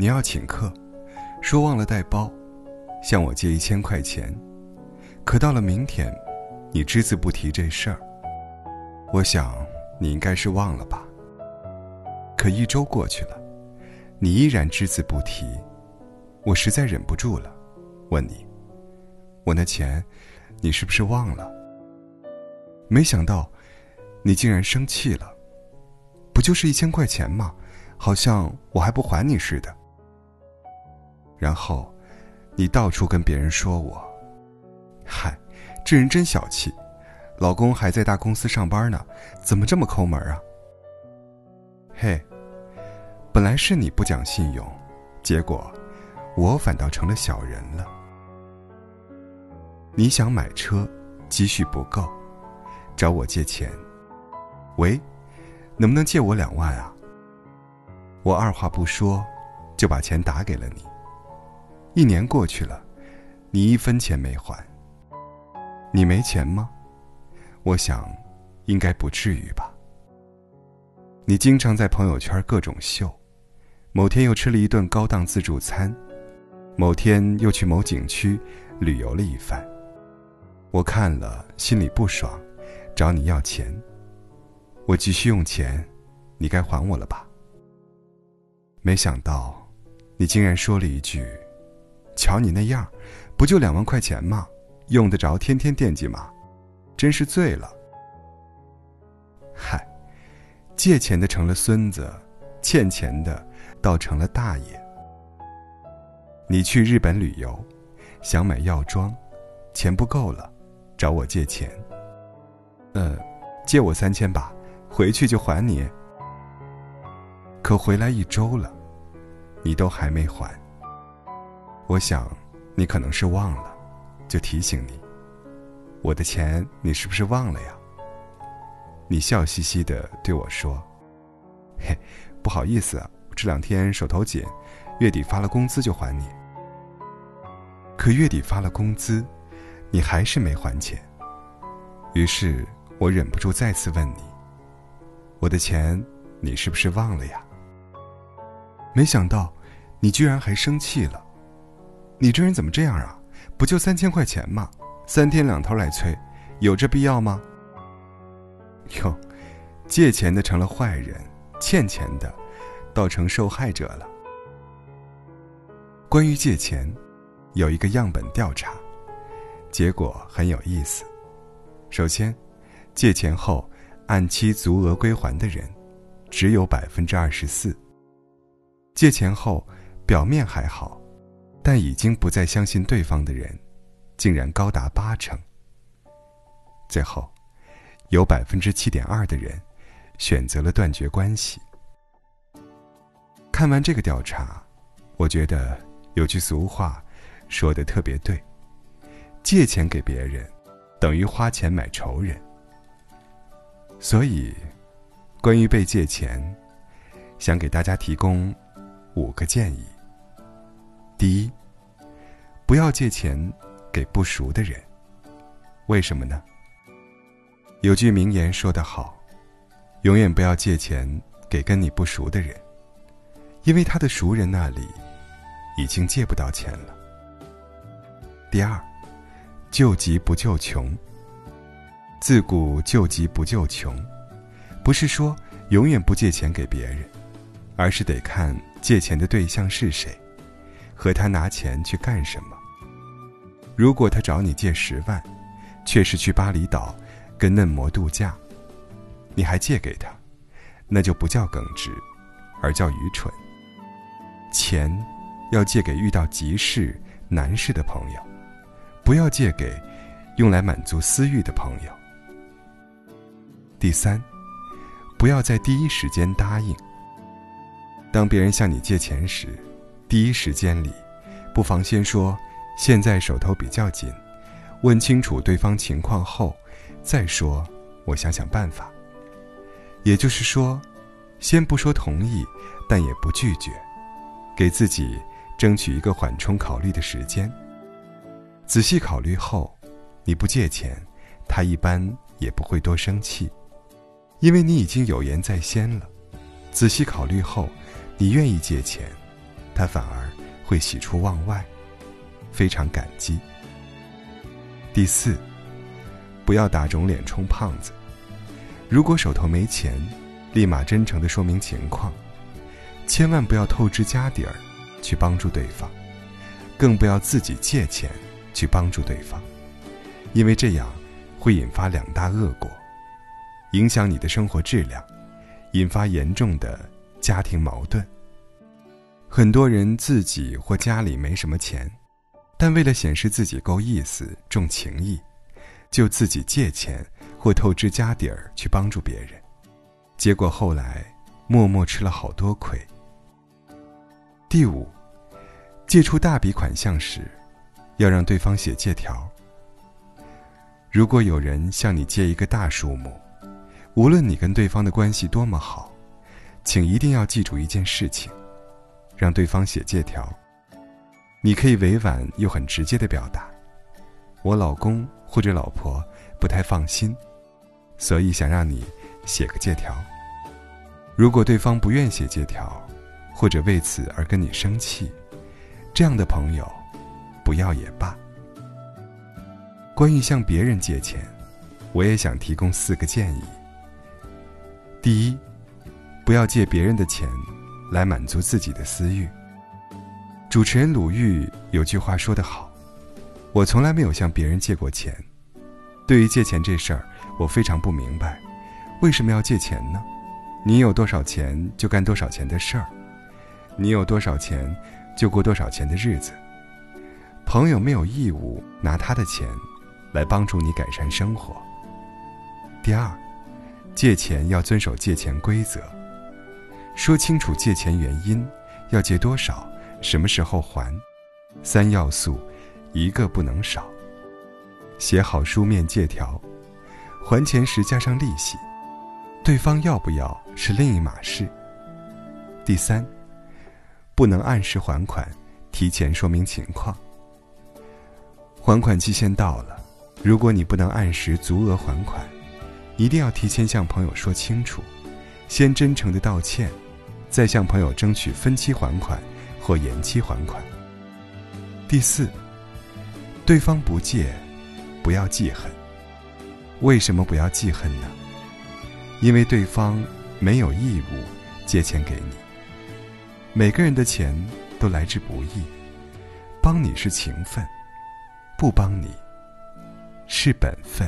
你要请客，说忘了带包，向我借一千块钱，可到了明天，你只字不提这事儿。我想你应该是忘了吧。可一周过去了，你依然只字不提，我实在忍不住了，问你：我那钱，你是不是忘了？没想到，你竟然生气了。不就是一千块钱吗？好像我还不还你似的。然后，你到处跟别人说我，嗨，这人真小气，老公还在大公司上班呢，怎么这么抠门啊？嘿，本来是你不讲信用，结果我反倒成了小人了。你想买车，积蓄不够，找我借钱。喂。能不能借我两万啊？我二话不说，就把钱打给了你。一年过去了，你一分钱没还。你没钱吗？我想，应该不至于吧。你经常在朋友圈各种秀，某天又吃了一顿高档自助餐，某天又去某景区旅游了一番。我看了心里不爽，找你要钱。我急需用钱，你该还我了吧？没想到，你竟然说了一句：“瞧你那样，不就两万块钱吗？用得着天天惦记吗？真是醉了。”嗨，借钱的成了孙子，欠钱的倒成了大爷。你去日本旅游，想买药妆，钱不够了，找我借钱。呃，借我三千吧。回去就还你。可回来一周了，你都还没还。我想，你可能是忘了，就提醒你。我的钱你是不是忘了呀？你笑嘻嘻的对我说：“嘿，不好意思啊，这两天手头紧，月底发了工资就还你。”可月底发了工资，你还是没还钱。于是我忍不住再次问你。我的钱，你是不是忘了呀？没想到，你居然还生气了。你这人怎么这样啊？不就三千块钱吗？三天两头来催，有这必要吗？哟，借钱的成了坏人，欠钱的倒成受害者了。关于借钱，有一个样本调查，结果很有意思。首先，借钱后。按期足额归还的人，只有百分之二十四。借钱后，表面还好，但已经不再相信对方的人，竟然高达八成。最后，有百分之七点二的人，选择了断绝关系。看完这个调查，我觉得有句俗话，说的特别对：借钱给别人，等于花钱买仇人。所以，关于被借钱，想给大家提供五个建议。第一，不要借钱给不熟的人。为什么呢？有句名言说得好：“永远不要借钱给跟你不熟的人，因为他的熟人那里已经借不到钱了。”第二，救急不救穷。自古救急不救穷，不是说永远不借钱给别人，而是得看借钱的对象是谁，和他拿钱去干什么。如果他找你借十万，却是去巴厘岛跟嫩模度假，你还借给他，那就不叫耿直，而叫愚蠢。钱要借给遇到急事难事的朋友，不要借给用来满足私欲的朋友。第三，不要在第一时间答应。当别人向你借钱时，第一时间里，不妨先说“现在手头比较紧”，问清楚对方情况后，再说“我想想办法”。也就是说，先不说同意，但也不拒绝，给自己争取一个缓冲考虑的时间。仔细考虑后，你不借钱，他一般也不会多生气。因为你已经有言在先了，仔细考虑后，你愿意借钱，他反而会喜出望外，非常感激。第四，不要打肿脸充胖子。如果手头没钱，立马真诚的说明情况，千万不要透支家底儿去帮助对方，更不要自己借钱去帮助对方，因为这样会引发两大恶果，影响你的生活质量，引发严重的家庭矛盾。很多人自己或家里没什么钱，但为了显示自己够意思、重情义，就自己借钱。或透支家底儿去帮助别人，结果后来默默吃了好多亏。第五，借出大笔款项时，要让对方写借条。如果有人向你借一个大数目，无论你跟对方的关系多么好，请一定要记住一件事情：让对方写借条。你可以委婉又很直接的表达：“我老公或者老婆不太放心。”所以想让你写个借条。如果对方不愿写借条，或者为此而跟你生气，这样的朋友，不要也罢。关于向别人借钱，我也想提供四个建议。第一，不要借别人的钱来满足自己的私欲。主持人鲁豫有句话说得好：“我从来没有向别人借过钱。”对于借钱这事儿。我非常不明白，为什么要借钱呢？你有多少钱就干多少钱的事儿，你有多少钱就过多少钱的日子。朋友没有义务拿他的钱来帮助你改善生活。第二，借钱要遵守借钱规则，说清楚借钱原因，要借多少，什么时候还，三要素，一个不能少。写好书面借条。还钱时加上利息，对方要不要是另一码事。第三，不能按时还款，提前说明情况。还款期限到了，如果你不能按时足额还款，一定要提前向朋友说清楚，先真诚的道歉，再向朋友争取分期还款或延期还款。第四，对方不借，不要记恨。为什么不要记恨呢？因为对方没有义务借钱给你。每个人的钱都来之不易，帮你是情分，不帮你是本分。